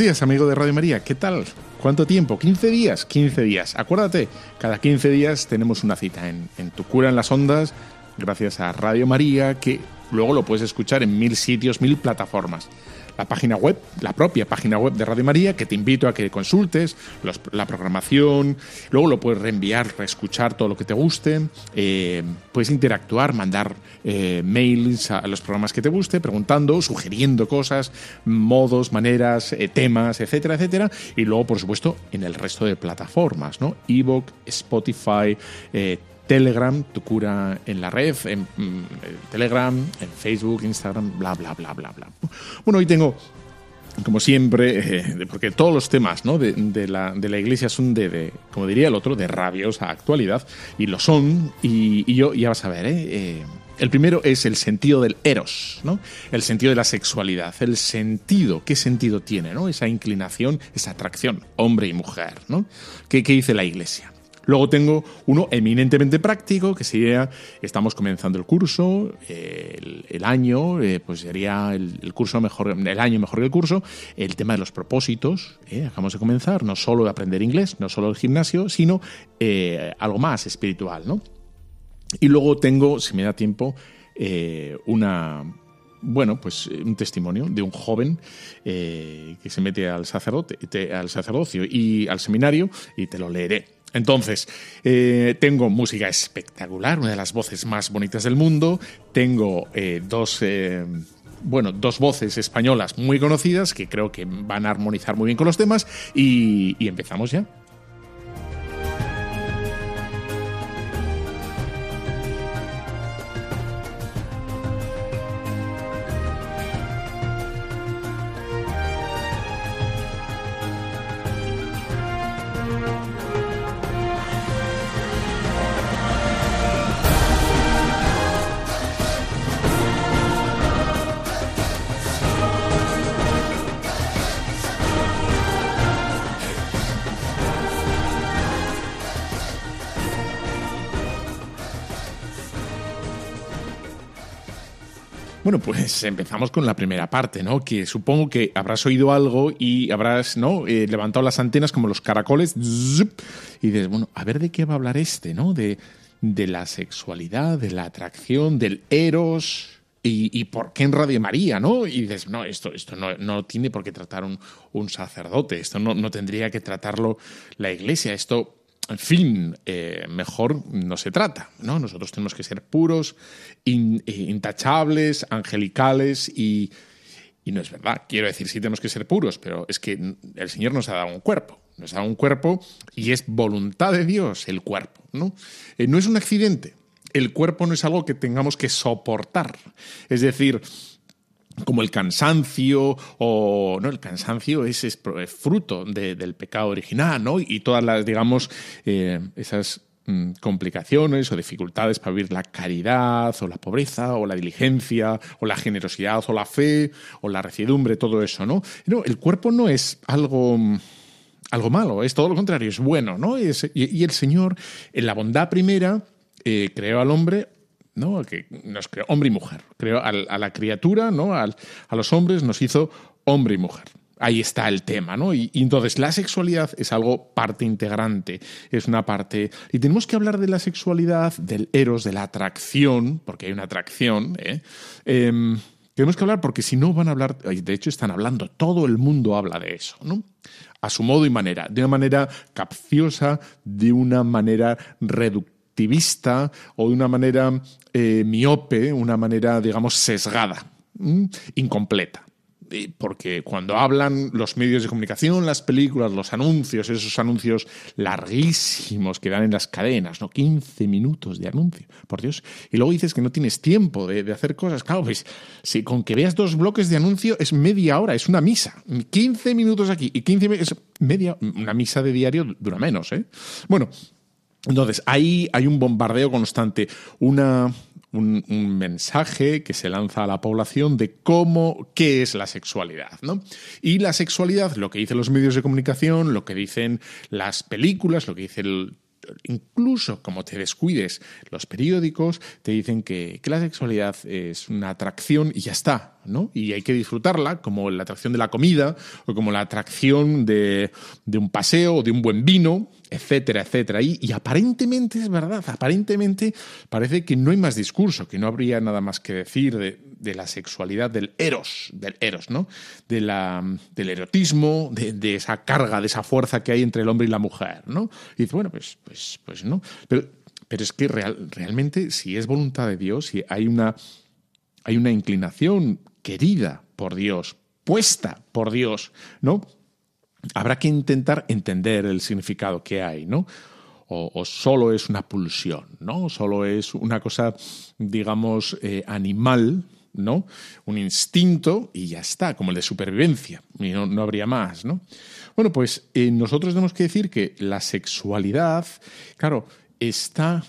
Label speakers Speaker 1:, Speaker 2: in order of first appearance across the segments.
Speaker 1: Días, amigo de Radio María. ¿Qué tal? ¿Cuánto tiempo? ¿15 días? 15 días. Acuérdate, cada 15 días tenemos una cita en, en Tu Cura en las Ondas, gracias a Radio María, que luego lo puedes escuchar en mil sitios, mil plataformas la página web, la propia página web de Radio María, que te invito a que consultes la programación, luego lo puedes reenviar, reescuchar todo lo que te guste, eh, puedes interactuar, mandar eh, mails a los programas que te guste, preguntando, sugiriendo cosas, modos, maneras, eh, temas, etcétera, etcétera, y luego, por supuesto, en el resto de plataformas, ¿no? Evox, Spotify, Telegram, tu cura en la red, en, mm, Telegram, en Facebook, Instagram, bla, bla, bla, bla, bla. Bueno, hoy tengo como siempre, eh, porque todos los temas ¿no? de, la, iglesia son de, como diría el otro, de rabiosa actualidad, y lo son, y, yo ya vas a ver, ¿eh? Eh, el primero es el sentido del eros, ¿no? el sentido de la sexualidad, el sentido, qué sentido tiene ¿no? esa inclinación, esa atracción, hombre y mujer. ¿no? ¿Qué, qué dice la iglesia? Luego tengo uno eminentemente práctico, que sería, estamos comenzando el curso, el, año, eh, pues sería el, curso mejor, el año mejor que el curso, el tema de los propósitos, eh, acabamos de comenzar, no solo de aprender inglés, no solo el gimnasio, sino eh, algo más espiritual, ¿no? Y luego tengo, si me da tiempo, eh, una, bueno, pues un testimonio de un joven que se mete al sacerdote, te, al sacerdocio y al seminario y te lo leeré. Entonces, eh, tengo música espectacular, una de las voces más bonitas del mundo. Tengo eh, dos, eh, bueno, dos voces españolas muy conocidas que creo que van a armonizar muy bien con los temas. Y, y empezamos ya. Bueno, pues empezamos con la primera parte, ¿no? Que supongo que habrás oído algo y habrás, ¿no? Eh, levantado las antenas como los caracoles y dices, bueno, a ver de qué va a hablar este, ¿no? De, de la sexualidad, de la atracción, del eros. Y, y, por qué en Radio María, ¿no? Y dices, no, esto, esto no, no tiene por qué tratar un, un sacerdote, esto no, no tendría que tratarlo la iglesia, esto fin, eh, mejor no se trata, ¿no? Nosotros tenemos que ser puros, eh, intachables, angelicales y, y, no es verdad. Quiero decir, sí tenemos que ser puros, pero es que el Señor nos ha dado un cuerpo, nos ha dado un cuerpo y es voluntad de Dios el cuerpo, ¿no? Eh, no es un accidente. El cuerpo no es algo que tengamos que soportar. Es decir, como el cansancio o no el cansancio es, es fruto de, del pecado original no y todas las digamos eh, esas mm, complicaciones o dificultades para vivir la caridad o la pobreza o la diligencia o la generosidad o la fe o la recidumbre todo eso no no el cuerpo no es algo algo malo es todo lo contrario es bueno no y, es, y el señor en la bondad primera eh, creó al hombre ¿no? que nos creó hombre y mujer. Creó a, la criatura, ¿no? a, los hombres nos hizo hombre y mujer. Ahí está el tema, ¿no? Y, entonces la sexualidad es algo parte integrante, es una parte... Y tenemos que hablar de la sexualidad, del eros, de la atracción, porque hay una atracción, ¿eh? eh tenemos que hablar porque si no van a hablar, de hecho están hablando, todo el mundo habla de eso, ¿no? A su modo y manera, de una manera capciosa, de una manera reductiva activista o de una manera eh, miope, una manera, digamos, sesgada, incompleta. porque cuando hablan los medios de comunicación, las películas, los anuncios, esos anuncios larguísimos que dan en las cadenas, ¿no? 15 minutos de anuncio, por Dios. Y luego dices que no tienes tiempo de, hacer cosas. Claro, pues si con que veas dos bloques de anuncio es media hora, es una misa. 15 minutos aquí y 15 minutos, media, una misa de diario dura menos, ¿eh? Bueno, entonces ahí hay un bombardeo constante, una un, mensaje que se lanza a la población de cómo, qué es la sexualidad, ¿no? Y la sexualidad, lo que dicen los medios de comunicación, lo que dicen las películas, lo que dice el incluso como te descuides, los periódicos te dicen que, que, la sexualidad es una atracción y ya está, ¿no? Y hay que disfrutarla como la atracción de la comida o como la atracción de, de un paseo o de un buen vino, etcétera, etcétera. Y, aparentemente es verdad, aparentemente parece que no hay más discurso, que no habría nada más que decir de, la sexualidad del eros, del eros, ¿no? De la, del erotismo, de, esa carga, de esa fuerza que hay entre el hombre y la mujer, ¿no? Y dice, bueno, pues, pues, pues no. Pero, pero es que real, realmente, si es voluntad de Dios, si hay una, hay una inclinación querida por Dios, puesta por Dios, ¿no? Habrá que intentar entender el significado que hay, ¿no? O, solo es una pulsión, ¿no? Solo es una cosa, digamos, eh, animal, ¿no? Un instinto y ya está, como el de supervivencia, y no, habría más, ¿no? Bueno, pues eh, nosotros tenemos que decir que la sexualidad, claro, está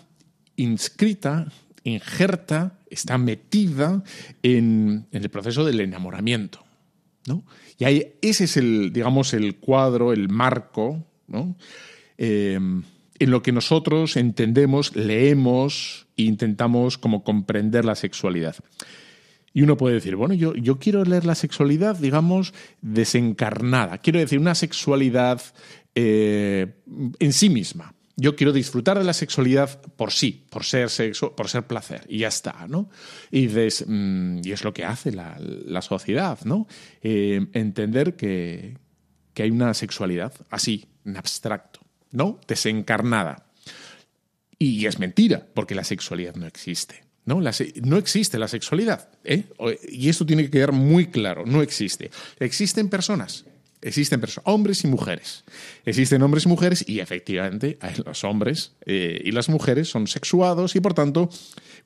Speaker 1: inscrita, injerta, está metida en el proceso del enamoramiento. Y ese es el, digamos, el cuadro, el marco, em, en lo que nosotros entendemos, leemos e intentamos como comprender la sexualidad. Y uno puede decir, bueno, yo, yo quiero leer la sexualidad, digamos, desencarnada. Quiero decir, una sexualidad eh, en sí misma yo quiero disfrutar de la sexualidad por sí, por ser sexo, por ser placer, y ya está, ¿no? Y, mm, y es lo que hace la, sociedad, ¿no? Eh, entender que, hay una sexualidad así, en abstracto, ¿no? Desencarnada. Y es mentira, porque la sexualidad no existe. ¿no? no existe la sexualidad. ¿eh? Y esto tiene que quedar muy claro, no existe. Existen personas, Existen hombres y mujeres. Existen hombres y mujeres y efectivamente los hombres eh, y las mujeres son sexuados y por tanto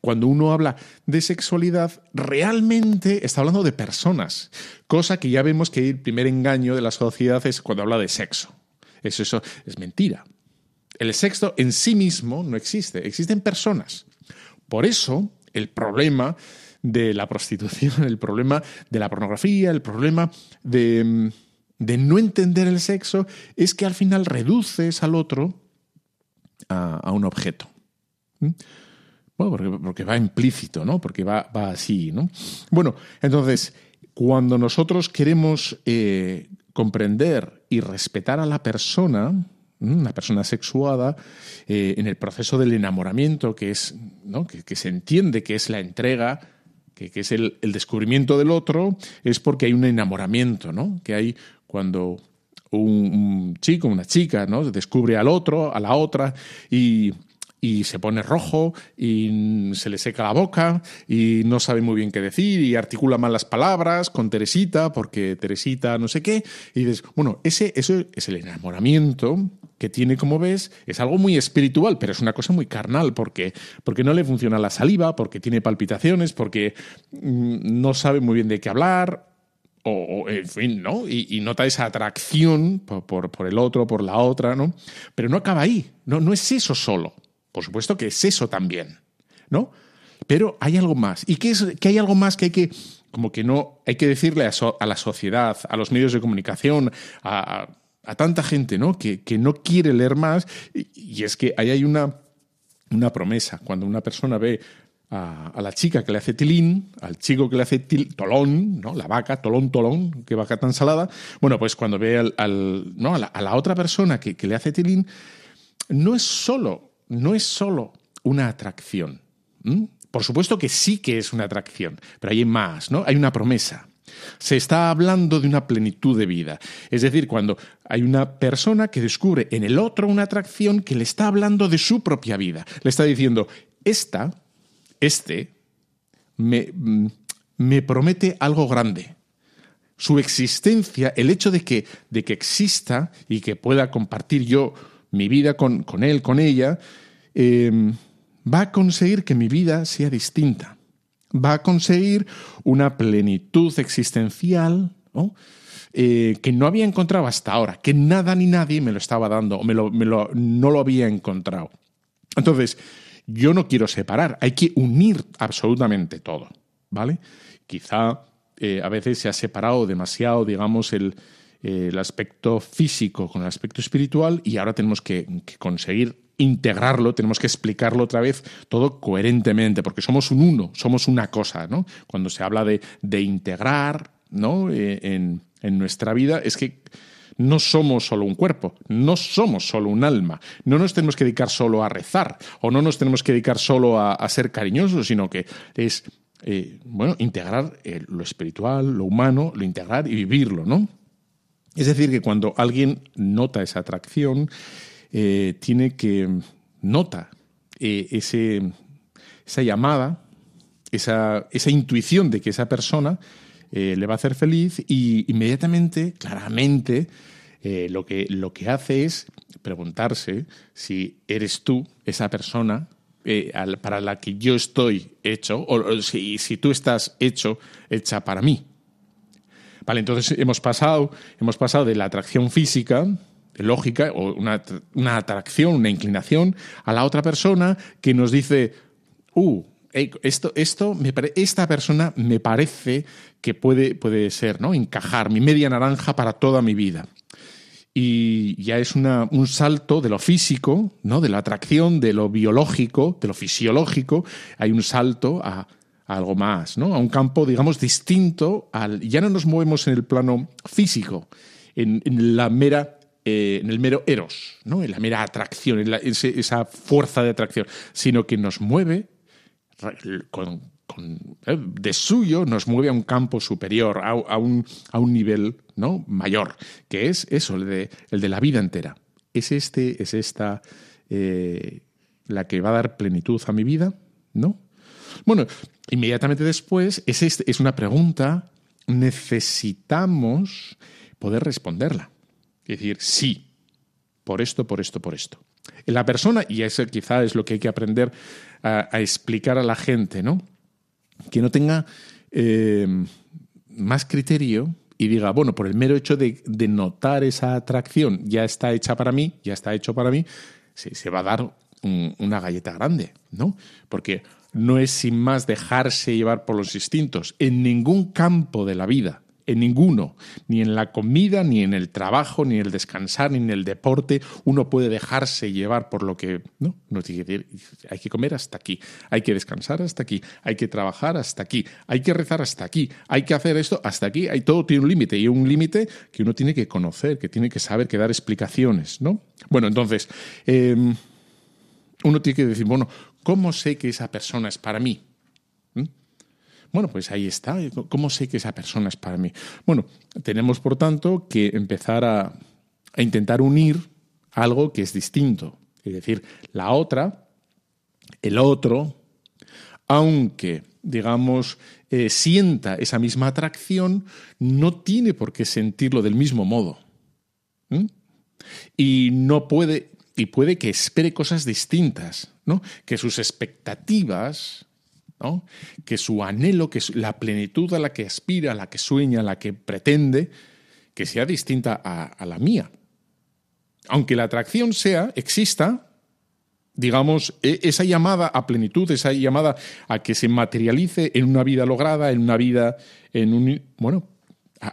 Speaker 1: cuando uno habla de sexualidad realmente está hablando de personas, cosa que ya vemos que el primer engaño de la sociedad es cuando habla de sexo. Eso, eso es mentira. El sexo en sí mismo no existe, existen personas. Por eso el problema de la prostitución, el problema de la pornografía, el problema de mm, de no entender el sexo es que al final reduces al otro a, un objeto. ¿Mm? Bueno, porque, va implícito, ¿no? Porque va, va, así, ¿no? Bueno, entonces, cuando nosotros queremos eh, comprender y respetar a la persona, una persona sexuada, eh, en el proceso del enamoramiento, que es, ¿no? que, se entiende que es la entrega, que, es el, el, descubrimiento del otro, es porque hay un enamoramiento, ¿no? Que hay cuando un, chico, una chica, ¿no? descubre al otro, a la otra, y, se pone rojo y se le seca la boca y no sabe muy bien qué decir y articula mal las palabras con Teresita porque Teresita no sé qué. Y dices, bueno, ese, eso es el enamoramiento que tiene, como ves, es algo muy espiritual, pero es una cosa muy carnal porque, porque no le funciona la saliva, porque tiene palpitaciones, porque mm, no sabe muy bien de qué hablar o, en fin, ¿no? Y, nota esa atracción por, por, el otro, por la otra, ¿no? Pero no acaba ahí, no, no es eso solo. Por supuesto que es eso también, ¿no? Pero hay algo más. ¿Y qué es que hay algo más que hay que, como que no, hay que decirle a, la sociedad, a los medios de comunicación, a, tanta gente, ¿no? Que, que, no quiere leer más. Y, y es que ahí hay una, una promesa. Cuando una persona ve a, la chica que le hace tilín, al chico que le hace tolón, ¿no? La vaca, tolón, tolón, qué vaca tan salada. Bueno, pues cuando ve al, ¿no? a, la, otra persona que, le hace tilín, no es solo, no es solo una atracción. Por supuesto que sí que es una atracción, pero hay más, ¿no? Hay una promesa. Se está hablando de una plenitud de vida. Es decir, cuando hay una persona que descubre en el otro una atracción que le está hablando de su propia vida. Le está diciendo, esta este me, me promete algo grande. su existencia, el hecho de que, de que exista y que pueda compartir yo mi vida con, con él, con ella, em, va a conseguir que mi vida sea distinta. Va a conseguir una plenitud existencial eh, que no había encontrado hasta ahora, que nada ni nadie me lo estaba dando o me lo, no lo había encontrado. Entonces, yo no quiero separar, hay que unir absolutamente todo, ¿vale? Quizá eh, a veces se ha separado demasiado, digamos, el, el, aspecto físico con el aspecto espiritual y ahora tenemos que, conseguir integrarlo, tenemos que explicarlo otra vez todo coherentemente, porque somos un uno, somos una cosa, ¿no? Cuando se habla de, de integrar, ¿no? Eh, en, en nuestra vida, es que no somos solo un cuerpo, no somos solo un alma, no nos tenemos que dedicar solo a rezar o no nos tenemos que dedicar solo a, ser cariñosos, sino que es, eh, bueno, integrar eh, lo espiritual, lo humano, lo integrar y vivirlo, ¿no? Es decir, que cuando alguien nota esa atracción, eh, tiene que nota ese, esa llamada, esa, esa intuición de que esa persona eh, le va a hacer feliz y inmediatamente, claramente, eh, lo, que, lo que hace es preguntarse si eres tú esa persona eh, para la que yo estoy hecho o, si, si, tú estás hecho, hecha para mí. Vale, entonces hemos pasado, hemos pasado de la atracción física, lógica, o una, una atracción, una inclinación, a la otra persona que nos dice, uh, esto, esto esta persona me parece que puede, puede ser, ¿no? Encajar mi media naranja para toda mi vida. Y ya es una, un salto de lo físico, ¿no? De la atracción, de lo biológico, de lo fisiológico, hay un salto a, algo más, ¿no? A un campo, digamos, distinto al. Ya no nos movemos en el plano físico, en, la mera eh, en el mero eros, ¿no? en la mera atracción, en esa fuerza de atracción, sino que nos mueve con, eh, de suyo nos mueve a un campo superior, a, un, a un, nivel ¿no? mayor, que es eso, el de, el de la vida entera. ¿Es, este, es esta eh, la que va a dar plenitud a mi vida? ¿No? Bueno, inmediatamente después es, este, es una pregunta, necesitamos poder responderla. Es decir, sí, por esto, por esto, por esto. La persona, y eso quizá es lo que hay que aprender a, explicar a la gente, ¿no? Que no tenga eh, más criterio y diga, bueno, por el mero hecho de, notar esa atracción, ya está hecha para mí, ya está hecho para mí, se, se va a dar una galleta grande, ¿no? Porque no es sin más dejarse llevar por los instintos en ningún campo de la vida en ninguno, ni en la comida, ni en el trabajo, ni en el descansar, ni en el deporte, uno puede dejarse llevar por lo que no, tiene que hay que comer hasta aquí, hay que descansar hasta aquí, hay que trabajar hasta aquí, hay que rezar hasta aquí, hay que hacer esto hasta aquí, hay todo tiene un límite y un límite que uno tiene que conocer, que tiene que saber, que dar explicaciones, ¿no? Bueno, entonces em, uno tiene que decir, bueno, ¿cómo sé que esa persona es para mí? Bueno, pues ahí está. ¿Cómo sé que esa persona es para mí? Bueno, tenemos por tanto que empezar a, intentar unir algo que es distinto. Es decir, la otra, el otro, aunque, digamos, eh, sienta esa misma atracción, no tiene por qué sentirlo del mismo modo. Y no puede, y puede que espere cosas distintas, ¿no? Que sus expectativas que su anhelo, que la plenitud a la que aspira, a la que sueña, a la que pretende, que sea distinta a, la mía. Aunque la atracción sea, exista, digamos, e, esa llamada a plenitud, esa llamada a que se materialice en una vida lograda, en una vida, en un... Bueno,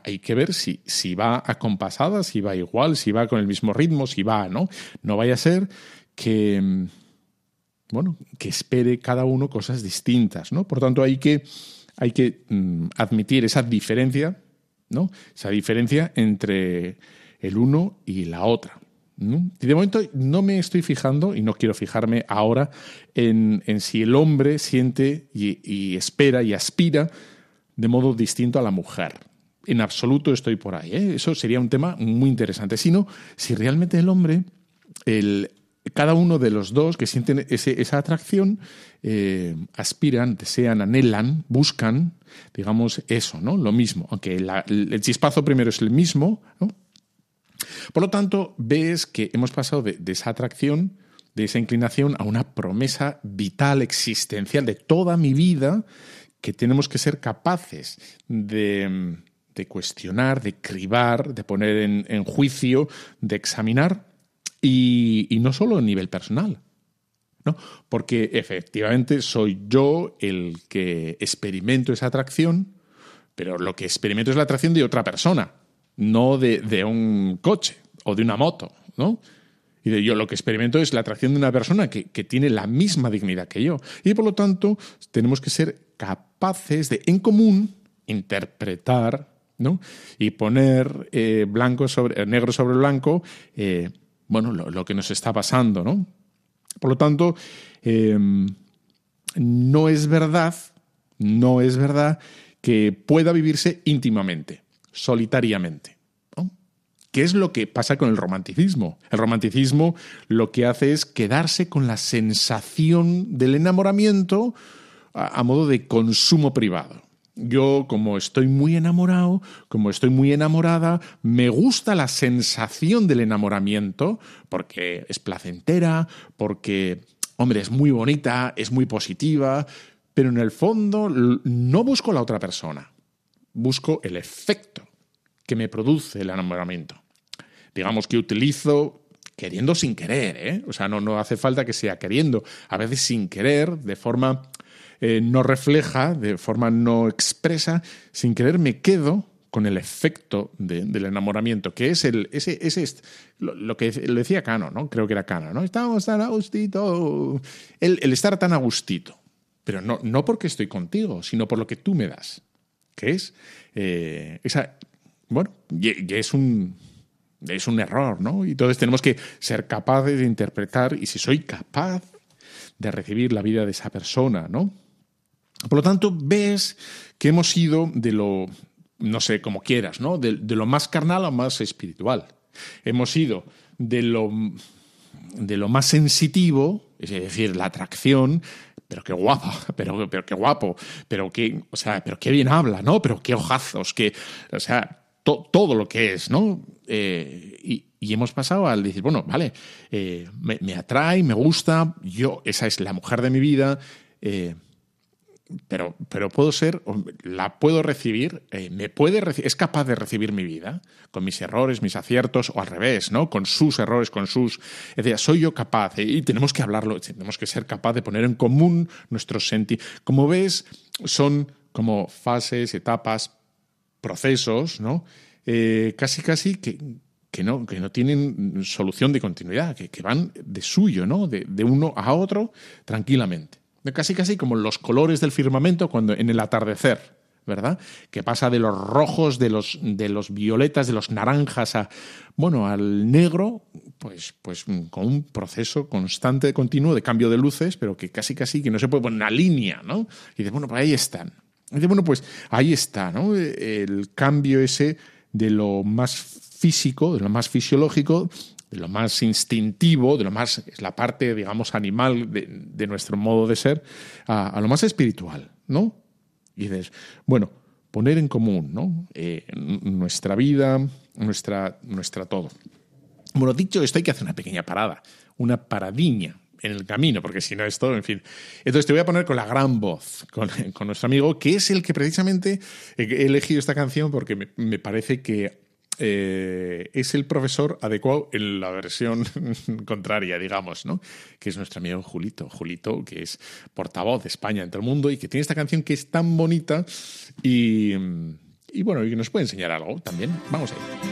Speaker 1: hay que ver si, si va acompasada, si va igual, si va con el mismo ritmo, si va, ¿no? No vaya a ser que, bueno, que espere cada uno cosas distintas, ¿no? Por tanto, hay que, hay que mm, admitir esa diferencia, ¿no? Esa diferencia entre el uno y la otra. Y de momento no me estoy fijando, y no quiero fijarme ahora, en, si el hombre siente y, espera y aspira de modo distinto a la mujer. En absoluto estoy por ahí. ¿eh? Eso sería un tema muy interesante. Sino si realmente el hombre, el, cada uno de los dos que sienten esa atracción eh, aspiran, desean, anhelan, buscan, digamos, eso, ¿no? Lo mismo, aunque el chispazo primero es el mismo, Por lo tanto, ves que hemos pasado de, esa atracción, de esa inclinación, a una promesa vital, existencial de toda mi vida, que tenemos que ser capaces de, cuestionar, de cribar, de poner en juicio, de examinar y, no solo a nivel personal, ¿no? Porque efectivamente soy yo el que experimento esa atracción, pero lo que experimento es la atracción de otra persona, no de, un coche o de una moto, ¿no? Y de yo lo que experimento es la atracción de una persona que, tiene la misma dignidad que yo. Y por lo tanto, tenemos que ser capaces de, en común, interpretar ¿no? y poner eh, blanco sobre, negro sobre blanco eh, bueno, lo, que nos está pasando, ¿no? Por lo tanto, em, no es verdad, no es verdad que pueda vivirse íntimamente, solitariamente. ¿Qué es lo que pasa con el romanticismo? El romanticismo lo que hace es quedarse con la sensación del enamoramiento a modo de consumo privado. Yo, como estoy muy enamorado, como estoy muy enamorada, me gusta la sensación del enamoramiento, porque es placentera, porque, hombre, es muy bonita, es muy positiva, pero en el fondo no busco la otra persona, busco el efecto que me produce el enamoramiento. Digamos que utilizo queriendo sin querer, ¿eh? O sea, no, no hace falta que sea queriendo, a veces sin querer, de forma eh, no refleja, de forma no expresa, sin querer me quedo con el efecto del enamoramiento, que es el, ese, ese lo, que lo decía Cano, ¿no? Creo que era Cano, ¿no? Estamos tan a gustito. El, estar tan a gustito. Pero no, no porque estoy contigo, sino por lo que tú me das. Que es eh, esa. Bueno, es un. Es un error, ¿no? Y entonces tenemos que ser capaces de interpretar, y si soy capaz de recibir la vida de esa persona, ¿no? Por lo tanto, ves que hemos ido de lo, no sé, como quieras, ¿no? De, lo más carnal a más espiritual. Hemos ido de lo, de lo más sensitivo, es decir, la atracción, pero qué pero, pero qué guapo, pero qué, o sea, pero qué bien habla, ¿no? Pero qué ojazos, que, o sea, todo lo que es, ¿no? Eh, y, hemos pasado al decir, bueno, vale, eh, me, atrae, me gusta, yo, esa es la mujer de mi vida, eh, pero, pero puedo ser, la puedo recibir, eh, me puede es capaz de recibir mi vida, con mis errores, mis aciertos, o al revés, ¿no? Con sus errores, con sus. Es decir, soy yo capaz, y tenemos que hablarlo, tenemos que ser capaz de poner en común nuestros sentimientos. Como ves, son como fases, etapas, procesos, ¿no? Eh, casi, casi que, que no, que no tienen solución de continuidad, que, que van de suyo, ¿no? De, de uno a otro tranquilamente. Casi casi como los colores del firmamento cuando en el atardecer, ¿verdad? Que pasa de los rojos, de los, de los violetas, de los naranjas a bueno, al negro, pues, pues con un proceso constante, continuo de cambio de luces, pero que casi casi que no se puede poner una línea, ¿no? Y de bueno, pues ahí están. Y de bueno, pues ahí está, ¿no? El cambio ese de lo más físico, de lo más fisiológico, de lo más instintivo, de lo más, es la parte, digamos, animal de, nuestro modo de ser, a, lo más espiritual, ¿no? Y dices, bueno, poner en común, ¿no? Eh, nuestra vida, nuestra, nuestra todo. Bueno, dicho esto, hay que hacer una pequeña parada, una paradiña en el camino, porque si no es todo, en fin. Entonces te voy a poner con la gran voz, con, nuestro amigo, que es el que precisamente he elegido esta canción porque me parece que eh, es el profesor adecuado en la versión contraria, digamos, ¿no? Que es nuestro amigo Julito. Julito, que es portavoz de España en todo el mundo y que tiene esta canción que es tan bonita y, y bueno, y que nos puede enseñar algo también. Vamos ahí.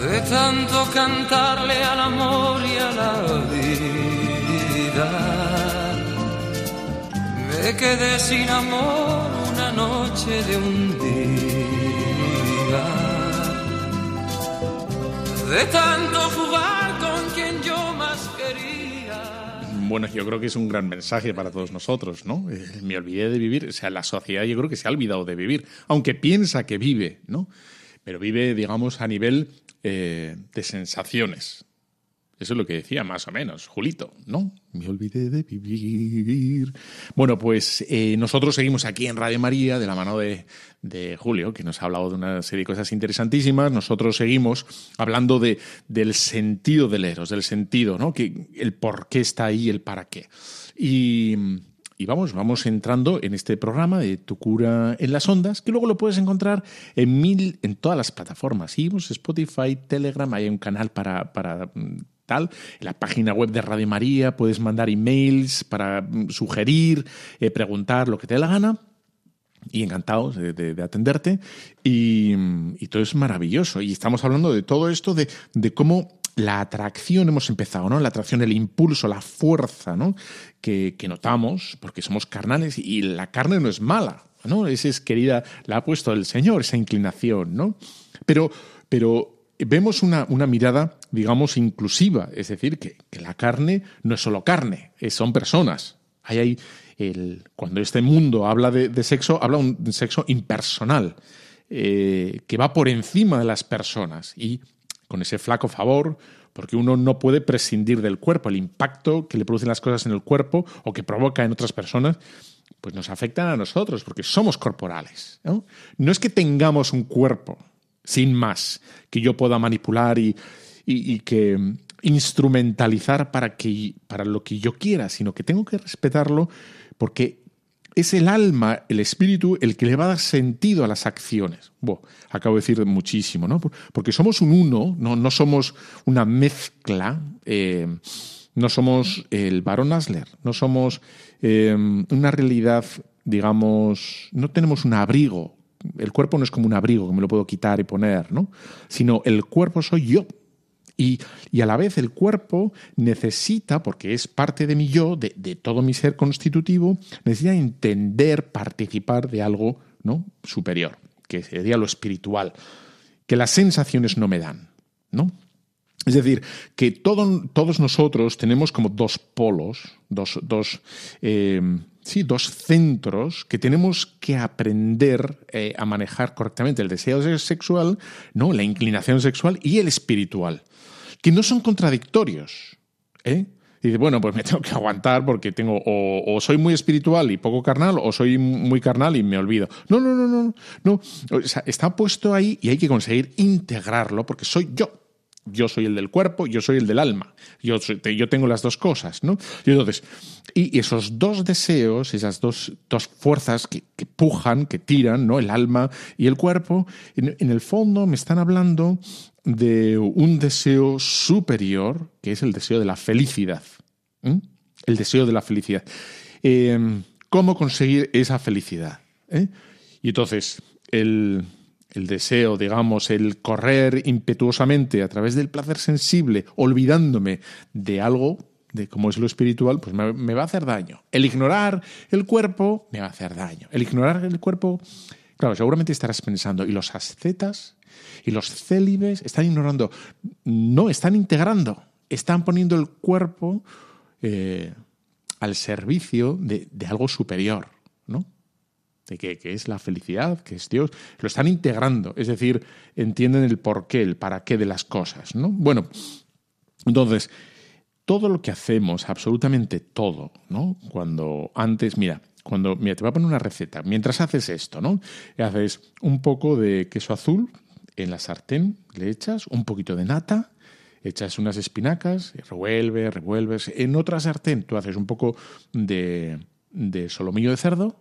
Speaker 2: De tanto cantarle al amor y a la vida. Me quedé sin amor una noche de un día. De tanto jugar con quien yo más quería.
Speaker 1: Bueno, yo creo que es un gran mensaje para todos nosotros, ¿no? Eh, me olvidé de vivir. O sea, la sociedad yo creo que se ha olvidado de vivir, aunque piensa que vive, ¿no? Pero vive, digamos, a nivel eh, de sensaciones. Eso es lo que decía más o menos, Julito, ¿no? Me olvidé de vivir. Bueno, pues eh, nosotros seguimos aquí en Radio María de la mano de, de, Julio, que nos ha hablado de una serie de cosas interesantísimas. Nosotros seguimos hablando de, del sentido del Eros, del sentido, ¿no? Que, el por qué está ahí, el para qué. Y y vamos, vamos entrando en este programa de Tu cura en las ondas, que luego lo puedes encontrar en mil, en todas las plataformas, Ibus, Spotify, Telegram, hay un canal para, para mm, tal, en la página web de Radio María puedes mandar emails para mm, sugerir, eh, preguntar lo que te dé la gana y encantados de, atenderte. Y, y, todo es maravilloso. Y estamos hablando de todo esto, de, de cómo la atracción hemos empezado, ¿no? La atracción, el impulso, la fuerza, ¿no? Que, notamos, porque somos carnales y la carne no es mala, ¿no? Esa es querida, la ha puesto el Señor, esa inclinación, ¿no? Pero, pero vemos una, una mirada, digamos, inclusiva, es decir, que, la carne no es solo carne, son personas. Hay, hay el, cuando este mundo habla de, sexo, habla de un sexo impersonal, eh, que va por encima de las personas y con ese flaco favor, porque uno no puede prescindir del cuerpo. El impacto que le producen las cosas en el cuerpo o que provoca en otras personas, pues nos afectan a nosotros, porque somos corporales. No, es que tengamos un cuerpo, sin más, que yo pueda manipular y, y, que instrumentalizar para, que, para lo que yo quiera, sino que tengo que respetarlo porque es el alma, el espíritu, el que le va a dar sentido a las acciones. acabo de decir muchísimo, ¿no? Porque somos un uno, no, no somos una mezcla, eh, no somos el varón Asler, no somos eh, una realidad, digamos, no tenemos un abrigo. El cuerpo no es como un abrigo que me lo puedo quitar y poner, ¿no? Sino el cuerpo soy yo. Y, a la vez el cuerpo necesita, porque es parte de mi yo, de, todo mi ser constitutivo, necesita entender, participar de algo ¿no? superior, que sería lo espiritual, que las sensaciones no me dan. ¿no? Es decir, que todos nosotros tenemos como dos polos, dos, dos, eh, sí, dos centros que tenemos que aprender eh, a manejar correctamente, el deseo sexual, ¿no? la inclinación sexual y el espiritual que no son contradictorios. ¿eh? Y dice, bueno, pues me tengo que aguantar porque tengo o, soy muy espiritual y poco carnal o soy muy carnal y me olvido. No, no, no, no, no. está puesto ahí y hay que conseguir integrarlo porque soy yo. Yo soy el del cuerpo, yo soy el del alma. Yo, yo tengo las dos cosas, ¿no? Y entonces, y esos dos deseos, esas dos, dos fuerzas que, pujan, que tiran, ¿no? El alma y el cuerpo, en el fondo me están hablando de un deseo superior, que es el deseo de la felicidad. El deseo de la felicidad. Em, ¿Cómo conseguir esa felicidad? ¿Eh? Y entonces, el, deseo, digamos, el correr impetuosamente a través del placer sensible, olvidándome de algo, de cómo es lo espiritual, pues me, va a hacer daño. El ignorar el cuerpo me va a hacer daño. El ignorar el cuerpo Claro, seguramente estarás pensando, ¿y los ascetas y los célibes están ignorando? No, están integrando, están poniendo el cuerpo eh, al servicio de, algo superior, ¿no? De que, que, es la felicidad, que es Dios. Lo están integrando, es decir, entienden el porqué, el para qué de las cosas, ¿no? Bueno, entonces, todo lo que hacemos, absolutamente todo, ¿no? Cuando antes, mira, cuando, mira, te voy a poner una receta. Mientras haces esto, ¿no? Haces un poco de queso azul en la sartén, le echas un poquito de nata, echas unas espinacas, revuelves, revuelves. En otra sartén tú haces un poco de, de solomillo de cerdo,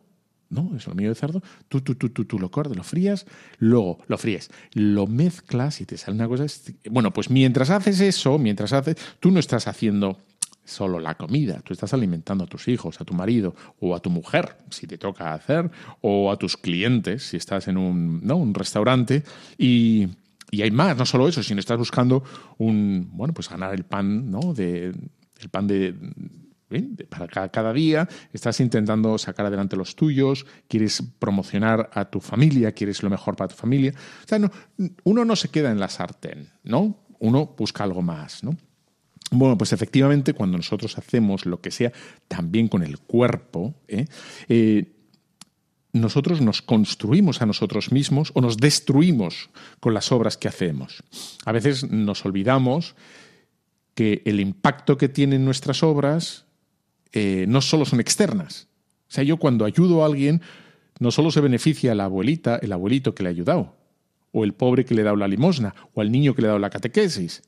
Speaker 1: ¿no? El solomillo de cerdo, tú, tú, tú, tú, tú lo cortas, lo frías, luego lo fríes, lo mezclas y te sale una cosa... Bueno, pues mientras haces eso, mientras haces, tú no estás haciendo solo la comida, tú estás alimentando a tus hijos, a tu marido o a tu mujer, si te toca hacer, o a tus clientes, si estás en un, ¿no? un restaurante, y, y, hay más, no solo eso, sino estás buscando un, bueno, pues ganar el pan, ¿no? De, el pan de, para cada, día, estás intentando sacar adelante los tuyos, quieres promocionar a tu familia, quieres lo mejor para tu familia. O sea, no, uno no se queda en la sartén, ¿no? Uno busca algo más, ¿no? Bueno, pues efectivamente cuando nosotros hacemos lo que sea también con el cuerpo, ¿eh? Eh, nosotros nos construimos a nosotros mismos o nos destruimos con las obras que hacemos. A veces nos olvidamos que el impacto que tienen nuestras obras eh, no solo son externas. O sea, yo cuando ayudo a alguien, no solo se beneficia la abuelita, el abuelito que le ha ayudado, o el pobre que le ha dado la limosna, o al niño que le ha dado la catequesis,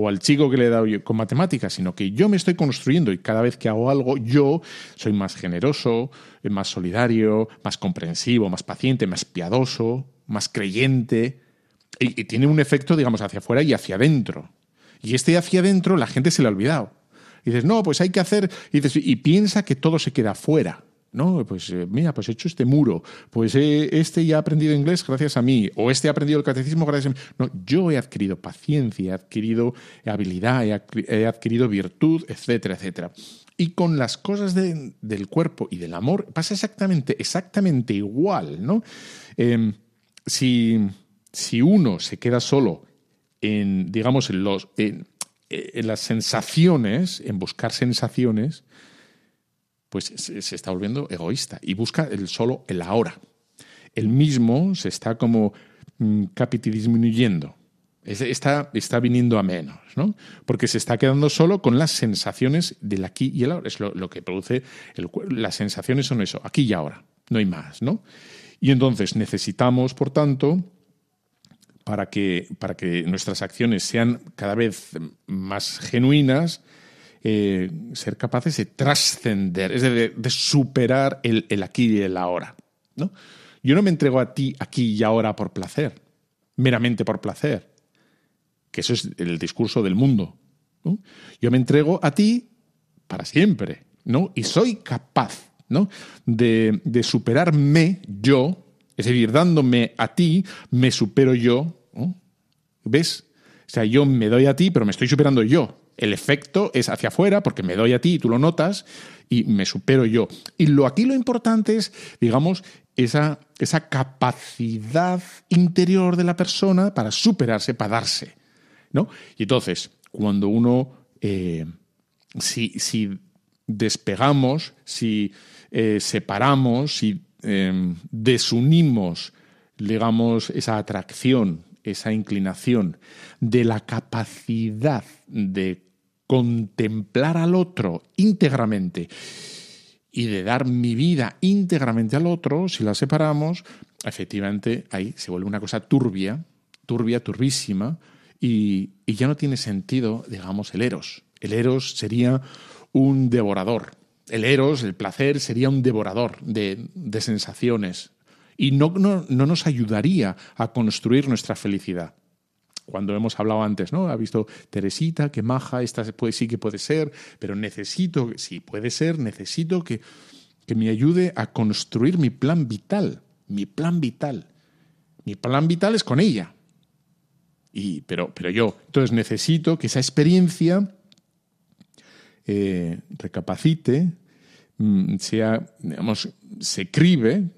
Speaker 1: o al chico que le he dado con matemáticas, sino que yo me estoy construyendo y cada vez que hago algo yo soy más generoso, más solidario, más comprensivo, más paciente, más piadoso, más creyente. Y, tiene un efecto, digamos, hacia afuera y hacia adentro. Y este hacia adentro la gente se le ha olvidado. Y dices, no, pues hay que hacer, y, y piensa que todo se queda fuera. ¿No? Pues eh, mira, pues he hecho este muro, pues este ya ha aprendido inglés gracias a mí, o este ha aprendido el catecismo gracias a mí. No, yo he adquirido paciencia, he adquirido habilidad, he, adquirido virtud, etcétera, etcétera. Y con las cosas del cuerpo y del amor pasa exactamente, exactamente igual, ¿no? Em, si, si, uno se queda solo en, digamos, en, los, en las sensaciones, en buscar sensaciones, pues se está volviendo egoísta y busca el solo el ahora. El mismo se está como mm, disminuyendo. Está, está viniendo a menos, ¿no? Porque se está quedando solo con las sensaciones del aquí y el ahora. Es lo, que produce el Las sensaciones son eso, aquí y ahora, no hay más, ¿no? Y entonces necesitamos, por tanto, para que, para que nuestras acciones sean cada vez más genuinas, eh, ser capaces de trascender, es decir, de, superar el, aquí y el ahora. ¿no? Yo no me entrego a ti aquí y ahora por placer, meramente por placer, que eso es el discurso del mundo. Yo me entrego a ti para siempre, ¿no? Y soy capaz, ¿no? De, de superarme yo, es decir, dándome a ti, me supero yo, ¿ves? O sea, yo me doy a ti, pero me estoy superando yo. El efecto es hacia afuera porque me doy a ti y tú lo notas y me supero yo. Y lo aquí lo importante es, digamos, esa, esa capacidad interior de la persona para superarse, para darse. ¿no? Y entonces, cuando uno, eh, si, si, despegamos, si eh, separamos, si eh, desunimos, digamos, esa atracción, esa inclinación de la capacidad de contemplar al otro íntegramente y de dar mi vida íntegramente al otro, si la separamos, efectivamente ahí se vuelve una cosa turbia, turbia, turbísima, y, ya no tiene sentido, digamos, el eros. El eros sería un devorador. El eros, el placer, sería un devorador de, sensaciones. Y no, no nos ayudaría a construir nuestra felicidad cuando hemos hablado antes, ¿no? Ha visto Teresita, que maja, esta puede, sí que puede ser, pero necesito, sí puede ser, necesito que, que me ayude a construir mi plan vital, mi plan vital. Mi plan vital es con ella. Y, pero, pero yo, entonces necesito que esa experiencia eh, recapacite, mm, sea, digamos, se cribe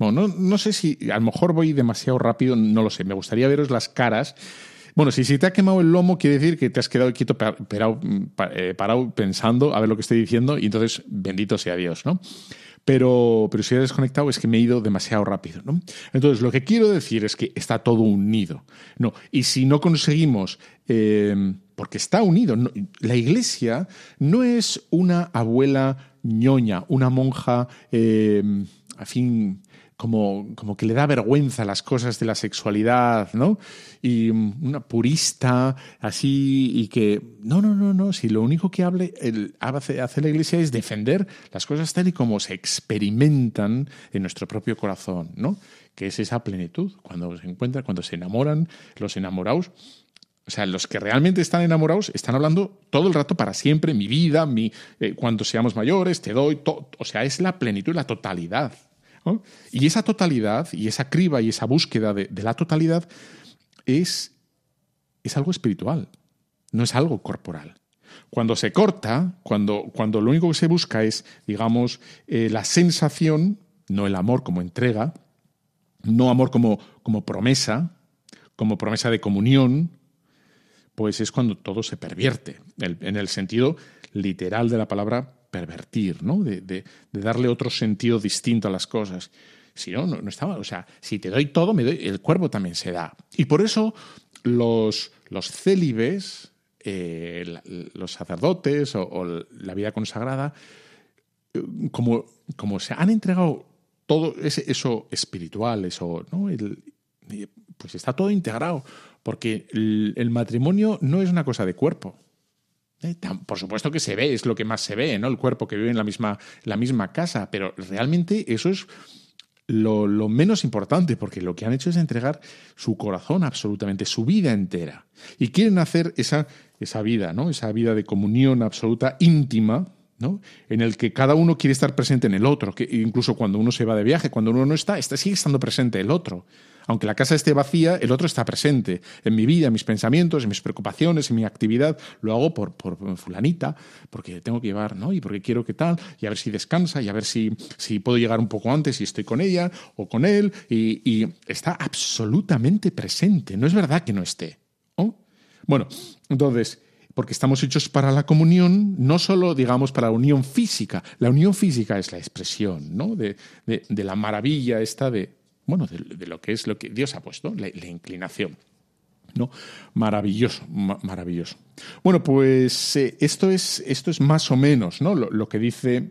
Speaker 1: Bueno, no, no sé si a lo mejor voy demasiado rápido, no lo sé. Me gustaría veros las caras. Bueno, si se te ha quemado el lomo, quiere decir que te has quedado quieto, eh, parado pensando a ver lo que estoy diciendo y entonces bendito sea Dios, ¿no? Pero, pero si he desconectado es que me he ido demasiado rápido, ¿no? Entonces, lo que quiero decir es que está todo unido, ¿no? Y si no conseguimos, eh, porque está unido, la iglesia no es una abuela ñoña, una monja, eh, a fin, como, como que le da vergüenza las cosas de la sexualidad, ¿no? Y mm, una purista, así, y que, no, no, no, no, si lo único que hable, hace, hace la iglesia es defender las cosas tal y como se experimentan en nuestro propio corazón, ¿no? Que es esa plenitud, cuando se encuentran, cuando se enamoran los enamorados. O sea, los que realmente están enamorados están hablando todo el rato para siempre, mi vida, mi, eh, cuando seamos mayores, te doy, to- o sea, es la plenitud, la totalidad. Y esa totalidad y esa criba y esa búsqueda de, la totalidad es, es algo espiritual, no es algo corporal. Cuando se corta, cuando, cuando lo único que se busca es, digamos, eh, la sensación, no el amor como entrega, no amor como, como promesa, como promesa de comunión, pues es cuando todo se pervierte, en el sentido literal de la palabra pervertir, ¿no? De, de- darle otro sentido distinto a las cosas. Si no, no, no estaba. O sea, si te doy todo, me doy, el cuerpo también se da. Y por eso los, los célibes, eh, los sacerdotes o, la vida consagrada, eh, como, como se han entregado todo eso espiritual, eso, ¿no? El- pues está todo integrado, porque el matrimonio no es una cosa de cuerpo. Eh, Por supuesto que se ve, es lo que más se ve, ¿no? El cuerpo que vive en la misma, la misma casa, pero realmente eso es lo, lo menos importante, porque lo que han hecho es entregar su corazón absolutamente, su vida entera. Y quieren hacer esa, esa vida, ¿no? Esa vida de comunión absoluta, íntima, ¿no? En el que cada uno quiere estar presente en el otro, que incluso cuando uno se va de viaje, cuando uno no está, está sigue estando presente el otro. Aunque la casa esté vacía, el otro está presente en mi vida, en mis pensamientos, en mis preocupaciones, en mi actividad. Lo hago por, por fulanita, porque tengo que llevar, ¿no? Y porque quiero que tal, y a ver si descansa, y a ver si, si puedo llegar un poco antes y estoy con ella o con él. Y, está absolutamente presente. No es verdad que no esté. ¿no? Bueno, entonces, porque estamos hechos para la comunión, no solo, digamos, para la unión física. La unión física es la expresión, ¿no? De, de- de la maravilla esta de, bueno, de, lo que es lo que Dios ha puesto, la, inclinación. ¿no? Maravilloso, ma- maravilloso. Bueno, pues eh, esto, es, esto es más o menos ¿no? lo que dice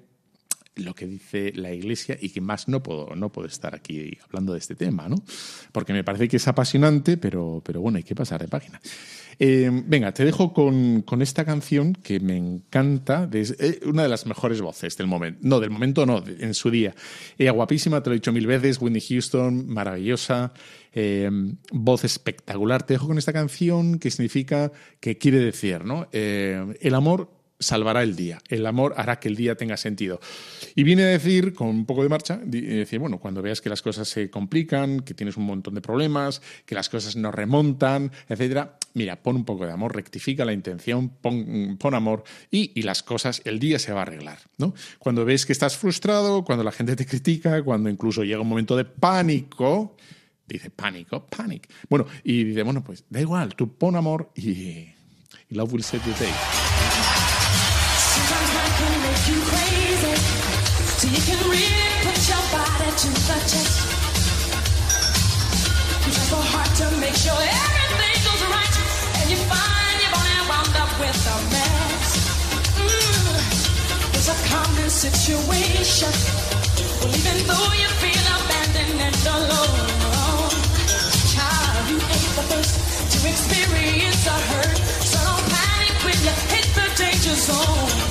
Speaker 1: lo que dice la Iglesia y que más no puedo, no puedo estar aquí hablando de este tema, ¿no? Porque me parece que es apasionante, pero, pero bueno, hay que pasar de página. Eh, venga, te dejo con, con esta canción que me encanta, de- eh, una de las mejores voces del momento. No, del momento no, en su día. Ella guapísima, te lo he dicho mil veces, Whitney Houston, maravillosa, eh, voz espectacular. Te dejo con esta canción que significa, que quiere decir, ¿no? Eh, el amor salvará el día. El amor hará que el día tenga sentido. Y viene a decir, con un poco de marcha, eh, decir, bueno, cuando veas que las cosas se complican, que tienes un montón de problemas, que las cosas no remontan, etcétera, mira, pon un poco de amor, rectifica la intención, pon, pon amor y, y las cosas, el día se va a arreglar. ¿no? Cuando ves que estás frustrado, cuando la gente te critica, cuando incluso llega un momento de pánico, dice pánico, panic. Bueno, y dice, bueno, pues da igual, tú pon amor y, y love will set the day.
Speaker 3: To. You try so hard to make sure everything goes right, and you find you're wound up with a mess. Mm, it's a common situation. Well, even though you feel abandoned and alone, child, you ain't the first to experience a hurt. So don't panic when you hit the danger zone.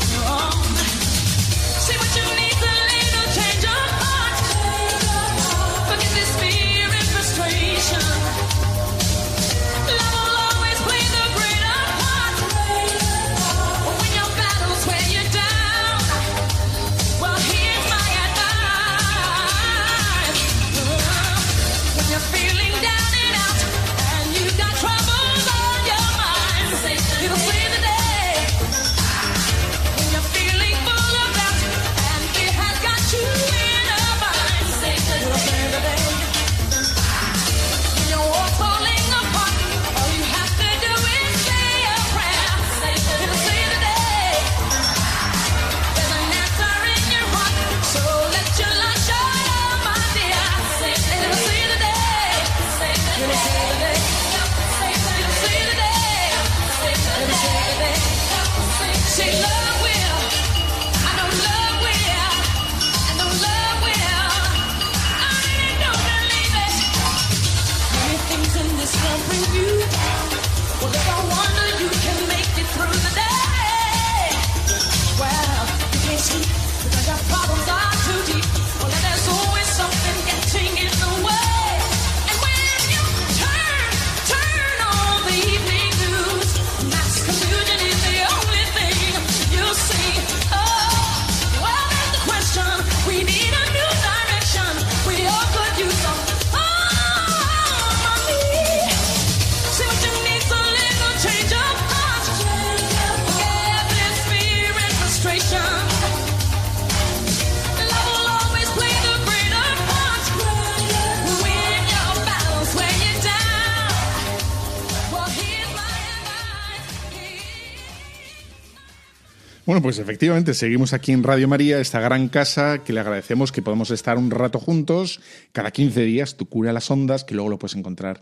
Speaker 1: Bueno, pues efectivamente seguimos aquí en Radio María, esta gran casa que le agradecemos que podamos estar un rato juntos, cada 15 días, Tu cura las ondas, que luego lo puedes encontrar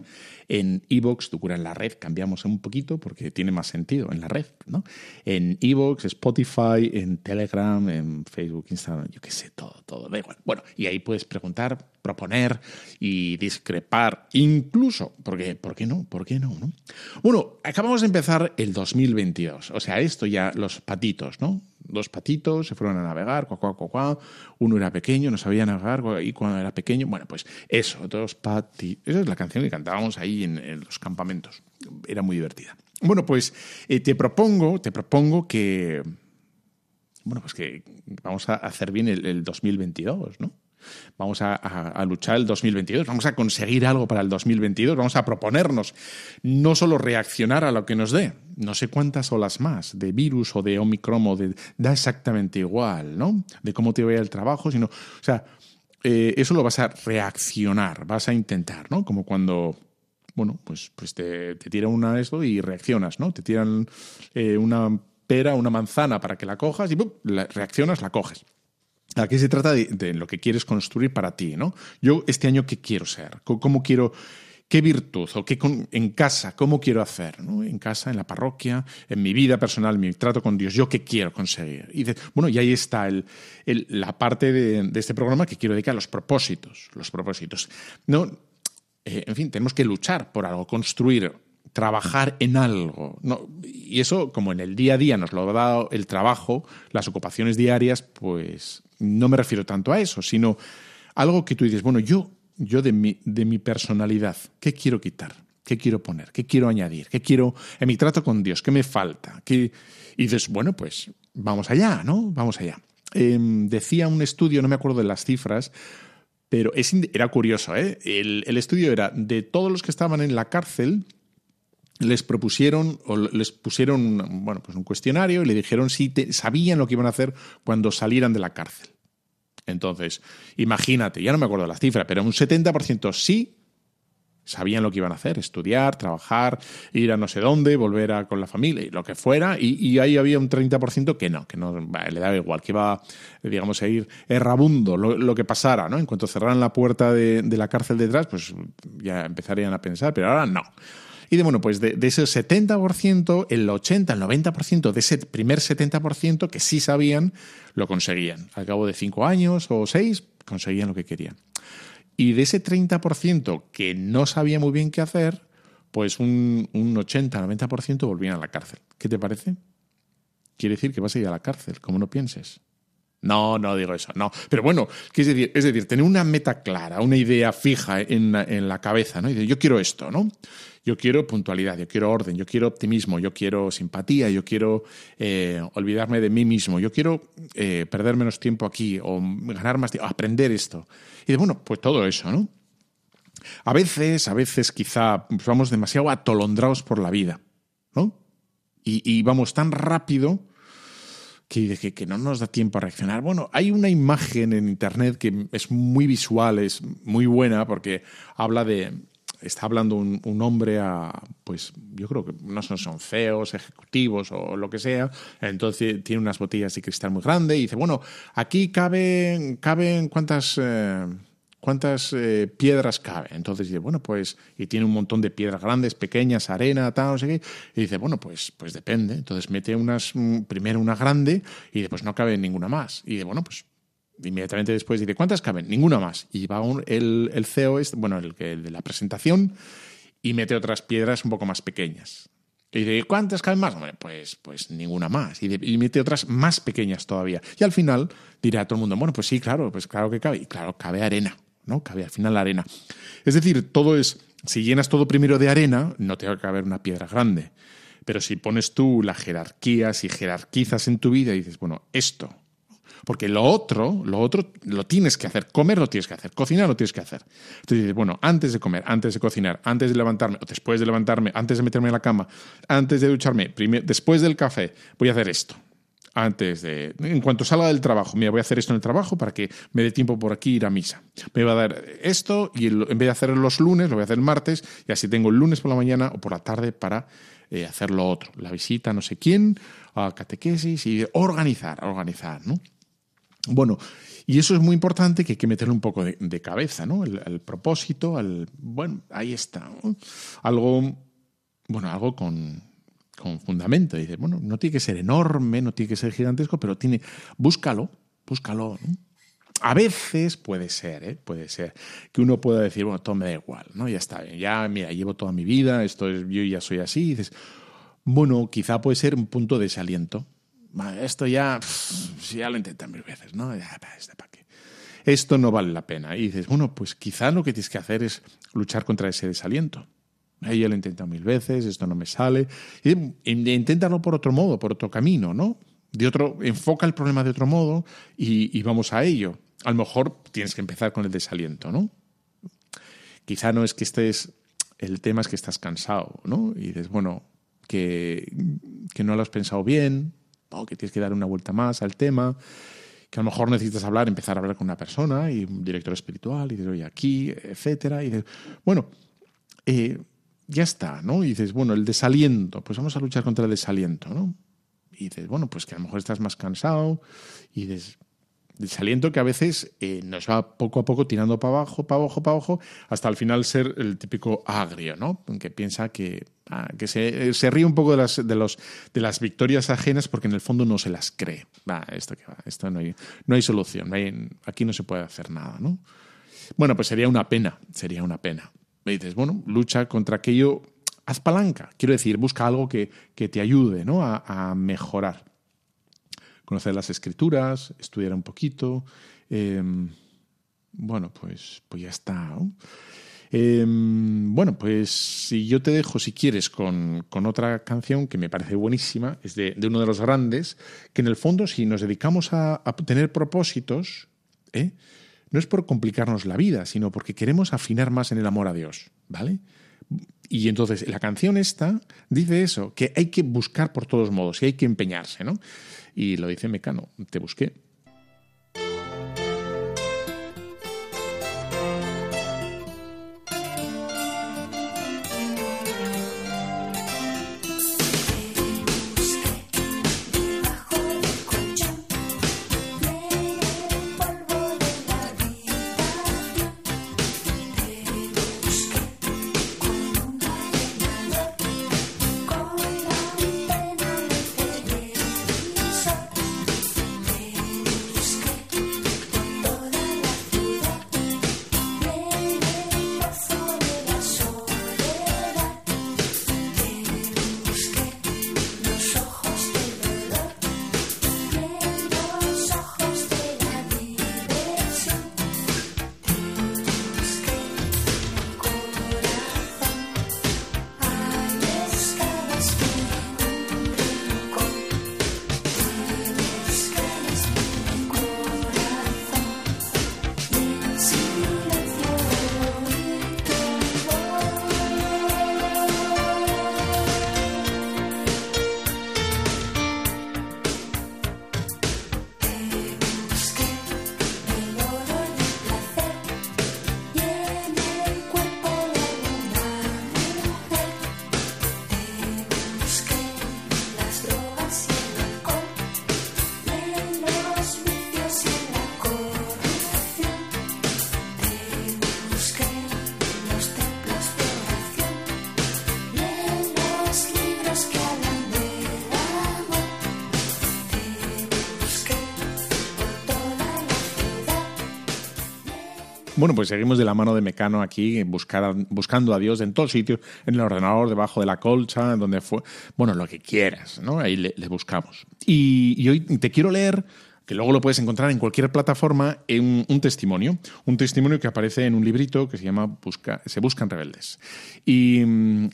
Speaker 1: en Evox, Tu cura en la red, cambiamos un poquito porque tiene más sentido en la red, ¿no? En Evox, Spotify, en Telegram, en Facebook, Instagram, yo qué sé, todo, todo, da igual. Bueno, y ahí puedes preguntar, proponer y discrepar, incluso, porque, ¿por qué no? ¿Por qué no, no? Bueno, acabamos de empezar el 2022, o sea, esto ya, los patitos, ¿no? Dos patitos se fueron a navegar, cuá, cuá, cuá, uno era pequeño, no sabía navegar, y cuando era pequeño, bueno, pues eso, dos patitos. Esa es la canción que cantábamos ahí en, en los campamentos. Era muy divertida. Bueno, pues eh, te propongo, te propongo que, bueno, pues que vamos a hacer bien el, el 2022, ¿no? Vamos a, luchar el 2022, vamos a conseguir algo para el 2022, vamos a proponernos no solo reaccionar a lo que nos dé, no sé cuántas olas más, de virus o de Omicron, o de, da exactamente igual, ¿no? De cómo te vaya el trabajo, sino, o sea, eh, eso lo vas a reaccionar, vas a intentar, ¿no? Como cuando bueno, pues, pues te, te tira una esto y reaccionas, ¿no? Te tiran eh, una pera, una manzana para que la cojas y reaccionas, la coges. Aquí se trata de, lo que quieres construir para ti, ¿no? Yo este año qué quiero ser, cómo quiero, qué virtud o qué en casa, cómo quiero hacer, ¿no? En casa, en la parroquia, en mi vida personal, mi trato con Dios, yo qué quiero conseguir. Y bueno, y ahí está el, la parte de, de, este programa que quiero dedicar a los propósitos, los propósitos. No, eh, en fin, tenemos que luchar por algo, construir trabajar en algo. No, y eso, como en el día a día nos lo ha dado el trabajo, las ocupaciones diarias, pues no me refiero tanto a eso, sino algo que tú dices, bueno, yo, yo de mi, de mi personalidad, ¿qué quiero quitar? ¿Qué quiero poner? ¿Qué quiero añadir? ¿Qué quiero en mi trato con Dios? ¿Qué me falta? ¿Qué... Y dices, bueno, pues vamos allá, ¿no? Vamos allá. Eh, decía un estudio, no me acuerdo de las cifras, pero es, era curioso, ¿eh? El, el estudio era de todos los que estaban en la cárcel, les propusieron o les pusieron bueno, pues un cuestionario y le dijeron si te, sabían lo que iban a hacer cuando salieran de la cárcel. Entonces, imagínate, ya no me acuerdo la cifra, pero un 70% sí sabían lo que iban a hacer, estudiar, trabajar, ir a no sé dónde, volver a, con la familia y lo que fuera, y, ahí había un 30% que no, que no le daba igual, que iba, digamos, a ir errabundo lo, lo que pasara, ¿no? En cuanto cerraran la puerta de, de la cárcel detrás, pues ya empezarían a pensar, pero ahora no. Y de, bueno, pues de, de, ese 70%, el 80, el 90% de ese primer 70% que sí sabían, lo conseguían. Al cabo de cinco años o seis, conseguían lo que querían. Y de ese 30% que no sabía muy bien qué hacer, pues un, un 80, 90% volvían a la cárcel. ¿Qué te parece? Quiere decir que vas a ir a la cárcel, como no pienses. No, no digo eso, no. Pero bueno, ¿qué es decir? Tener una meta clara, una idea fija en, la cabeza, ¿no? Y yo quiero esto, ¿no? Yo quiero puntualidad, yo quiero orden, yo quiero optimismo, yo quiero simpatía, yo quiero eh, olvidarme de mí mismo, yo quiero eh, perder menos tiempo aquí o ganar más tiempo, aprender esto. Y de, bueno, pues todo eso, ¿no? A veces, a veces quizá vamos demasiado atolondrados por la vida, ¿no? Y vamos tan rápido que, que, no nos da tiempo a reaccionar. Bueno, hay una imagen en Internet que es muy visual, es muy buena porque habla de... Está hablando un, hombre a, pues yo creo que no son, son CEOs, ejecutivos o lo que sea, entonces tiene unas botellas de cristal muy grandes y dice, bueno, aquí caben, caben cuántas... Eh, ¿cuántas eh, piedras cabe? Entonces dice, bueno, pues, y tiene un montón de piedras grandes, pequeñas, arena, tal, no sé qué, y dice, bueno, pues, pues depende. Entonces mete unas, mm, primero una grande y después no cabe ninguna más. Y dice, bueno, pues inmediatamente después dice, ¿cuántas caben? Ninguna más. Y va un, el, el CEO, bueno, el, el de la presentación, y mete otras piedras un poco más pequeñas. Y dice, ¿cuántas caben más? Pues, pues ninguna más. Y, y, mete otras más pequeñas todavía. Y al final dirá a todo el mundo, bueno, pues sí, claro, pues claro que cabe. Y claro, cabe arena. ¿No? Cabe al final la arena. Es decir, todo es, si llenas todo primero de arena, no te va a caber una piedra grande. Pero si pones tú la jerarquía, si jerarquizas en tu vida y dices, bueno, esto, porque lo otro, lo otro lo tienes que hacer, comer lo tienes que hacer, cocinar lo tienes que hacer. Entonces dices, bueno, antes de comer, antes de cocinar, antes de levantarme, o después de levantarme, antes de meterme en la cama, antes de ducharme, después del café, voy a hacer esto antes de. En cuanto salga del trabajo, mira, voy a hacer esto en el trabajo para que me dé tiempo por aquí ir a misa. Me va a dar esto y en vez de hacerlo los lunes, lo voy a hacer el martes y así tengo el lunes por la mañana o por la tarde para eh, hacer lo otro, la visita no sé quién, a catequesis y organizar, organizar, ¿no? Bueno, y eso es muy importante que hay que meterle un poco de, de cabeza, ¿no? El, propósito, el, bueno, ahí está, algo, bueno, algo con, con fundamento. Dices, bueno, no tiene que ser enorme, no tiene que ser gigantesco, pero tiene, búscalo, búscalo. A veces puede ser, ¿eh? puede ser que uno pueda decir, bueno, todo me da igual, ¿no? Ya está bien, ya, mira, llevo toda mi vida, esto es, yo ya soy así. Dices, bueno, quizá puede ser un punto de desaliento. Vale, Esto ya, pff, ya lo intenté mil veces, ¿no? Ya, pa, este, ¿pa' qué? Esto no vale la pena. Y dices, bueno, pues quizá lo que tienes que hacer es luchar contra ese desaliento. Yo lo he intentado mil veces, esto no me sale. Inténtalo por otro modo, por otro camino, ¿no? De otro, enfoca el problema de otro modo y, y vamos a ello. A lo mejor tienes que empezar con el desaliento, ¿no? Quizá no es que estés, el tema es que estás cansado, ¿no? Y dices, bueno, que, que no lo has pensado bien, o que tienes que dar una vuelta más al tema, que a lo mejor necesitas hablar, empezar a hablar con una persona y un director espiritual, y dices, oye, aquí, etcétera, y bueno, eh, ya está, ¿no? Y dices, bueno, el desaliento, pues vamos a luchar contra el desaliento, ¿no? Y dices, bueno, pues que a lo mejor estás más cansado, y dices, desaliento que a veces eh, nos va poco a poco tirando para abajo, para abajo, para abajo, hasta al final ser el típico agrio, ¿no? Que piensa que, ah, que se, ríe un poco de las, de, los, de las victorias ajenas porque en el fondo no se las cree. Va, esto que va, esto no hay, no hay solución, aquí no se puede hacer nada, ¿no? Bueno, pues sería una pena, sería una pena. Me dices, bueno, lucha contra aquello, haz palanca, quiero decir, busca algo que, que te ayude ¿no? a, a mejorar conocer las escrituras, estudiar un poquito. Eh, bueno, pues, pues ya está. Eh, bueno, pues si yo te dejo, si quieres, con, con, otra canción que me parece buenísima, es de, de, uno de los grandes, que en el fondo, si nos dedicamos a, a tener propósitos, ¿eh? No es por complicarnos la vida, sino porque queremos afinar más en el amor a Dios, ¿vale? Y entonces la canción esta dice eso, que hay que buscar por todos modos y hay que empeñarse, ¿no? Y lo dice Mecano, te busqué. Bueno, pues seguimos de la mano de Mecano aquí, buscar, buscando a Dios en todos sitios, en el ordenador, debajo de la colcha, en donde fue. Bueno, lo que quieras, ¿no? Ahí le, buscamos. Y, hoy te quiero leer, que luego lo puedes encontrar en cualquier plataforma, un, un, testimonio. Un testimonio que aparece en un librito que se llama Busca, Se Buscan Rebeldes. Y,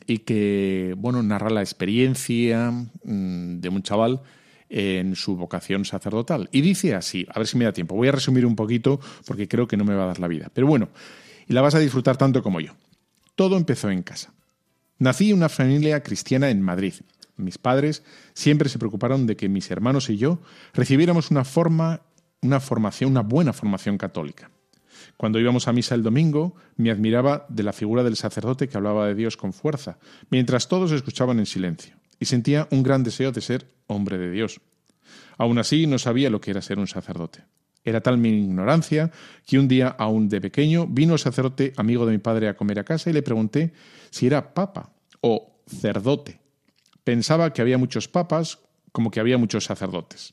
Speaker 1: y que, bueno, narra la experiencia mm, de un chaval en su vocación sacerdotal. Y dice así, a ver si me da tiempo, voy a resumir un poquito porque creo que no me va a dar la vida. Pero bueno, y la vas a disfrutar tanto como yo. Todo empezó en casa. Nací en una familia cristiana en Madrid. Mis padres siempre se preocuparon de que mis hermanos y yo recibiéramos una forma, una formación, una buena formación católica. Cuando íbamos a misa el domingo, me admiraba de la figura del sacerdote que hablaba de Dios con fuerza, mientras todos escuchaban en silencio, y sentía un gran deseo de ser hombre de Dios. Aún así, no sabía lo que era ser un sacerdote. Era tal mi ignorancia que un día, aún de pequeño, vino el sacerdote amigo de mi padre a comer a casa y le pregunté si era papa o cerdote. Pensaba que había muchos papas como que había muchos sacerdotes.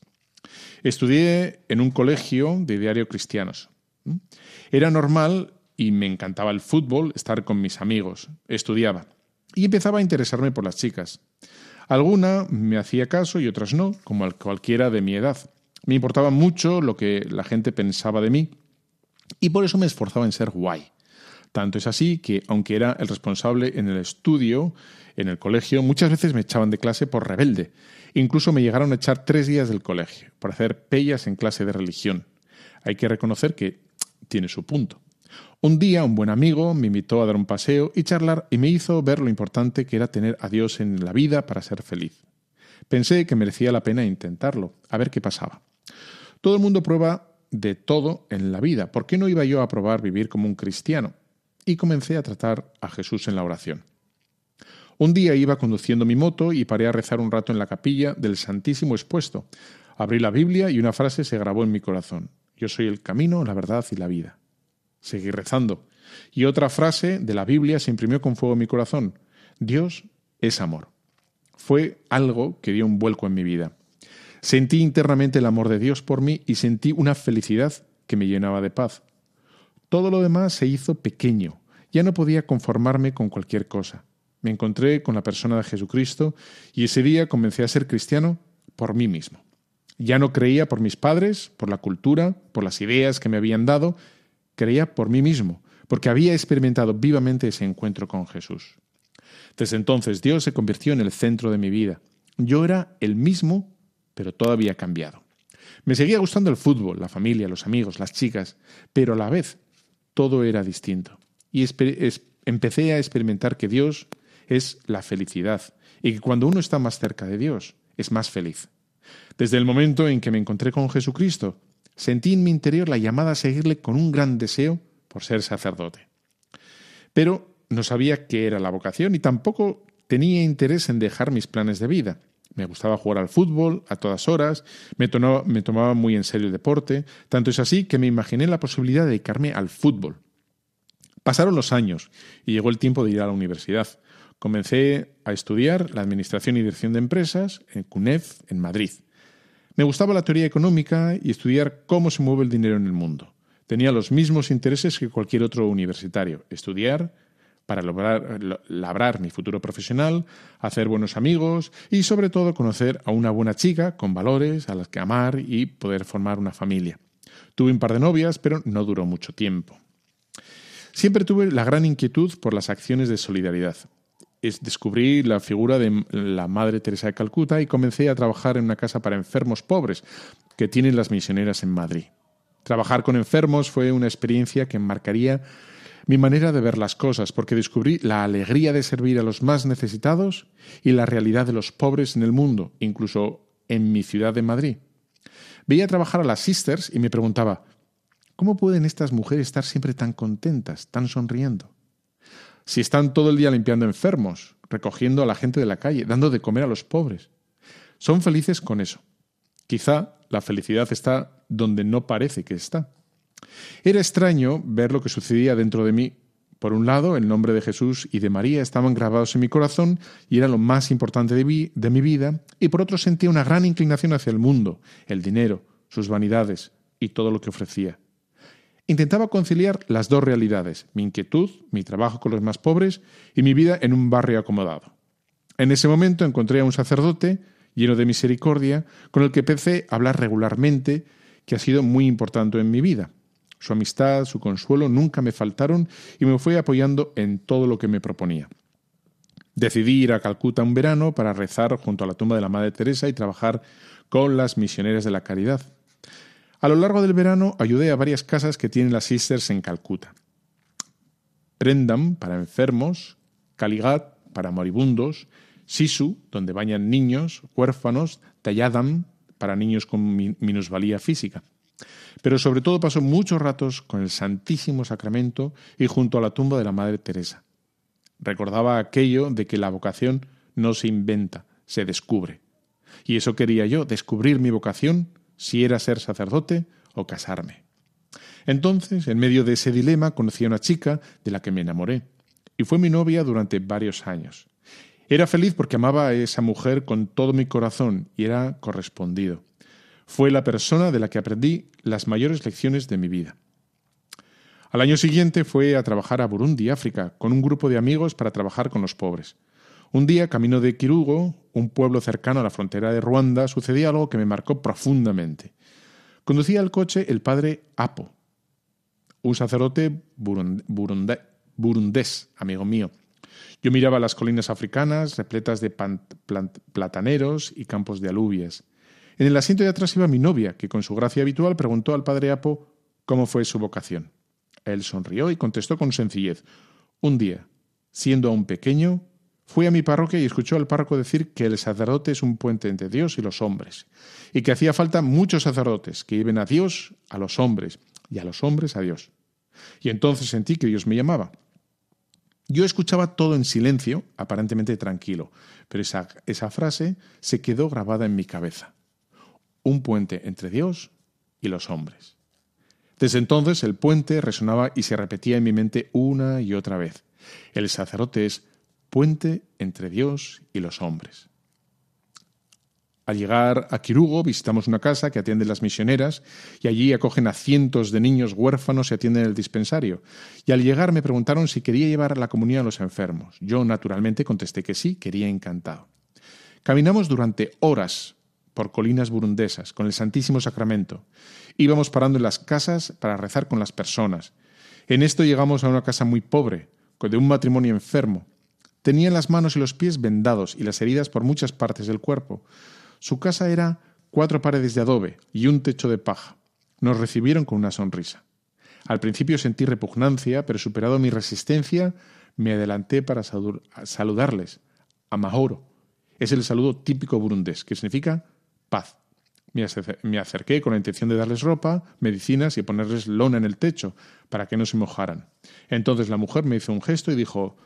Speaker 1: Estudié en un colegio de diario cristianos. Era normal y me encantaba el fútbol, estar con mis amigos. Estudiaba y empezaba a interesarme por las chicas. Alguna me hacía caso y otras no, como cualquiera de mi edad. Me importaba mucho lo que la gente pensaba de mí y por eso me esforzaba en ser guay. Tanto es así que, aunque era el responsable en el estudio, en el colegio, muchas veces me echaban de clase por rebelde. Incluso me llegaron a echar tres días del colegio por hacer pellas en clase de religión. Hay que reconocer que tiene su punto. Un día un buen amigo me invitó a dar un paseo y charlar y me hizo ver lo importante que era tener a Dios en la vida para ser feliz. Pensé que merecía la pena intentarlo, a ver qué pasaba. Todo el mundo prueba de todo en la vida. ¿Por qué no iba yo a probar vivir como un cristiano? Y comencé a tratar a Jesús en la oración. Un día iba conduciendo mi moto y paré a rezar un rato en la capilla del Santísimo expuesto. Abrí la Biblia y una frase se grabó en mi corazón. Yo soy el camino, la verdad y la vida. Seguí rezando. Y otra frase de la Biblia se imprimió con fuego en mi corazón. Dios es amor. Fue algo que dio un vuelco en mi vida. Sentí internamente el amor de Dios por mí y sentí una felicidad que me llenaba de paz. Todo lo demás se hizo pequeño. Ya no podía conformarme con cualquier cosa. Me encontré con la persona de Jesucristo y ese día comencé a ser cristiano por mí mismo. Ya no creía por mis padres, por la cultura, por las ideas que me habían dado, creía por mí mismo, porque había experimentado vivamente ese encuentro con Jesús. Desde entonces Dios se convirtió en el centro de mi vida. Yo era el mismo pero todo había cambiado. Me seguía gustando el fútbol, la familia, los amigos, las chicas, pero a la vez todo era distinto. Y empecé a experimentar que Dios es la felicidad y que cuando uno está más cerca de Dios es más feliz. Desde el momento en que me encontré con Jesucristo, sentí en mi interior la llamada a seguirle con un gran deseo por ser sacerdote. Pero no sabía qué era la vocación y tampoco tenía interés en dejar mis planes de vida. Me gustaba jugar al fútbol a todas horas, me, tomaba muy en serio el deporte, tanto es así que me imaginé la posibilidad de dedicarme al fútbol. Pasaron los años y llegó el tiempo de ir a la universidad. Comencé a estudiar la Administración y Dirección de Empresas en CUNEF, en Madrid. Me gustaba la teoría económica y estudiar cómo se mueve el dinero en el mundo. Tenía los mismos intereses que cualquier otro universitario, estudiar, para lograr, labrar mi futuro profesional, hacer buenos amigos y sobre todo conocer a una buena chica con valores a las que amar y poder formar una familia. Tuve un par de novias, pero no duró mucho tiempo. Siempre tuve la gran inquietud por las acciones de solidaridad. Descubrí la figura de la Madre Teresa de Calcuta y comencé a trabajar en una casa para enfermos pobres que tienen las misioneras en Madrid. Trabajar con enfermos fue una experiencia que marcaría mi manera de ver las cosas, porque descubrí la alegría de servir a los más necesitados y la realidad de los pobres en el mundo, incluso en mi ciudad de Madrid. Veía trabajar a las sisters y me preguntaba, ¿cómo pueden estas mujeres estar siempre tan contentas, tan sonriendo? Si están todo el día limpiando enfermos, recogiendo a la gente de la calle, dando de comer a los pobres. Son felices con eso. Quizá la felicidad está donde no parece que está. Era extraño ver lo que sucedía dentro de mí. Por un lado, el nombre de Jesús y de María estaban grabados en mi corazón y era lo más importante de de mi vida, y por otro sentía una gran inclinación hacia el mundo, el dinero, sus vanidades y todo lo que ofrecía. Intentaba conciliar las dos realidades, mi inquietud, mi trabajo con los más pobres y mi vida en un barrio acomodado. En ese momento encontré a un sacerdote lleno de misericordia, con el que empecé a hablar regularmente, que ha sido muy importante en mi vida. Su amistad, su consuelo nunca me faltaron y me fue apoyando en todo lo que me proponía. Decidí ir a Calcuta un verano para rezar junto a la tumba de la Madre Teresa y trabajar con las misioneras de la caridad. A lo largo del verano ayudé a varias casas que tienen las sisters en Calcuta. Prendam para enfermos, Kaligat para moribundos, Sisu, donde bañan niños, huérfanos, Tayadam para niños con minusvalía física. Pero sobre todo pasó muchos ratos con el Santísimo Sacramento y junto a la tumba de la Madre Teresa. Recordaba aquello de que la vocación no se inventa, se descubre. Y eso quería yo, descubrir mi vocación, si era ser sacerdote o casarme. Entonces, en medio de ese dilema, conocí a una chica de la que me enamoré, y fue mi novia durante varios años. Era feliz porque amaba a esa mujer con todo mi corazón y era correspondido. Fue la persona de la que aprendí las mayores lecciones de mi vida. Al año siguiente fue a trabajar a Burundi, África, con un grupo de amigos para trabajar con los pobres. Un día, camino de Kirugo, un pueblo cercano a la frontera de Ruanda, sucedió algo que me marcó profundamente. Conducía el coche el padre Apo, un sacerdote burundés, amigo mío. Yo miraba las colinas africanas repletas de plataneros y campos de alubias. En el asiento de atrás iba mi novia, que con su gracia habitual preguntó al padre Apo cómo fue su vocación. Él sonrió y contestó con sencillez. Un día, siendo aún pequeño, fui a mi parroquia y escuchó al párroco decir que el sacerdote es un puente entre Dios y los hombres, y que hacía falta muchos sacerdotes que lleven a Dios a los hombres y a los hombres a Dios. Y entonces sentí que Dios me llamaba. Yo escuchaba todo en silencio, aparentemente tranquilo, pero esa, esa frase se quedó grabada en mi cabeza. Un puente entre Dios y los hombres. Desde entonces el puente resonaba y se repetía en mi mente una y otra vez. El sacerdote es puente entre Dios y los hombres. Al llegar a Quirugo visitamos una casa que atiende las misioneras y allí acogen a cientos de niños huérfanos y atienden el dispensario. Y al llegar me preguntaron si quería llevar la comunión a los enfermos. Yo naturalmente contesté que sí, quería encantado. Caminamos durante horas por colinas burundesas con el Santísimo Sacramento. Íbamos parando en las casas para rezar con las personas. En esto llegamos a una casa muy pobre, de un matrimonio enfermo. Tenían las manos y los pies vendados y las heridas por muchas partes del cuerpo. Su casa era cuatro paredes de adobe y un techo de paja. Nos recibieron con una sonrisa. Al principio sentí repugnancia, pero superado mi resistencia, me adelanté para saludarles. A Mahoro. Es el saludo típico burundés, que significa paz. Me acerqué con la intención de darles ropa, medicinas y ponerles lona en el techo para que no se mojaran. Entonces la mujer me hizo un gesto y dijo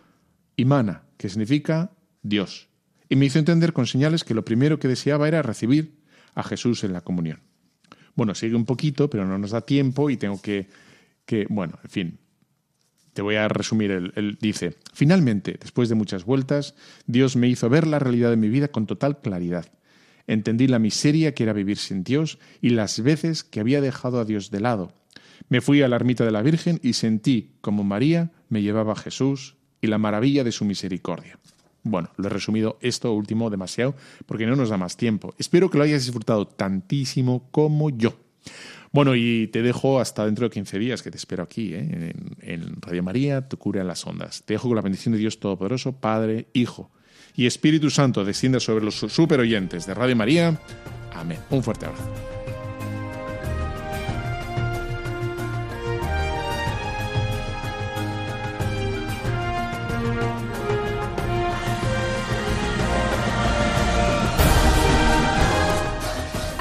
Speaker 1: Imana, que significa Dios, y me hizo entender con señales que lo primero que deseaba era recibir a Jesús en la comunión. Bueno, sigue un poquito, pero no nos da tiempo y tengo que, que bueno, en fin, te voy a resumir. Él, dice, finalmente, después de muchas vueltas, Dios me hizo ver la realidad de mi vida con total claridad. Entendí la miseria que era vivir sin Dios y las veces que había dejado a Dios de lado. Me fui a la ermita de la Virgen y sentí como María me llevaba a Jesús y la maravilla de su misericordia. Bueno, lo he resumido esto último demasiado porque no nos da más tiempo. Espero que lo hayas disfrutado tantísimo como yo. Bueno, y te dejo hasta dentro de 15 días, que te espero aquí, ¿eh? en, Radio María, tu cura en las ondas. Te dejo con la bendición de Dios Todopoderoso, Padre, Hijo y Espíritu Santo descienda sobre los super oyentes de Radio María. Amén. Un fuerte abrazo.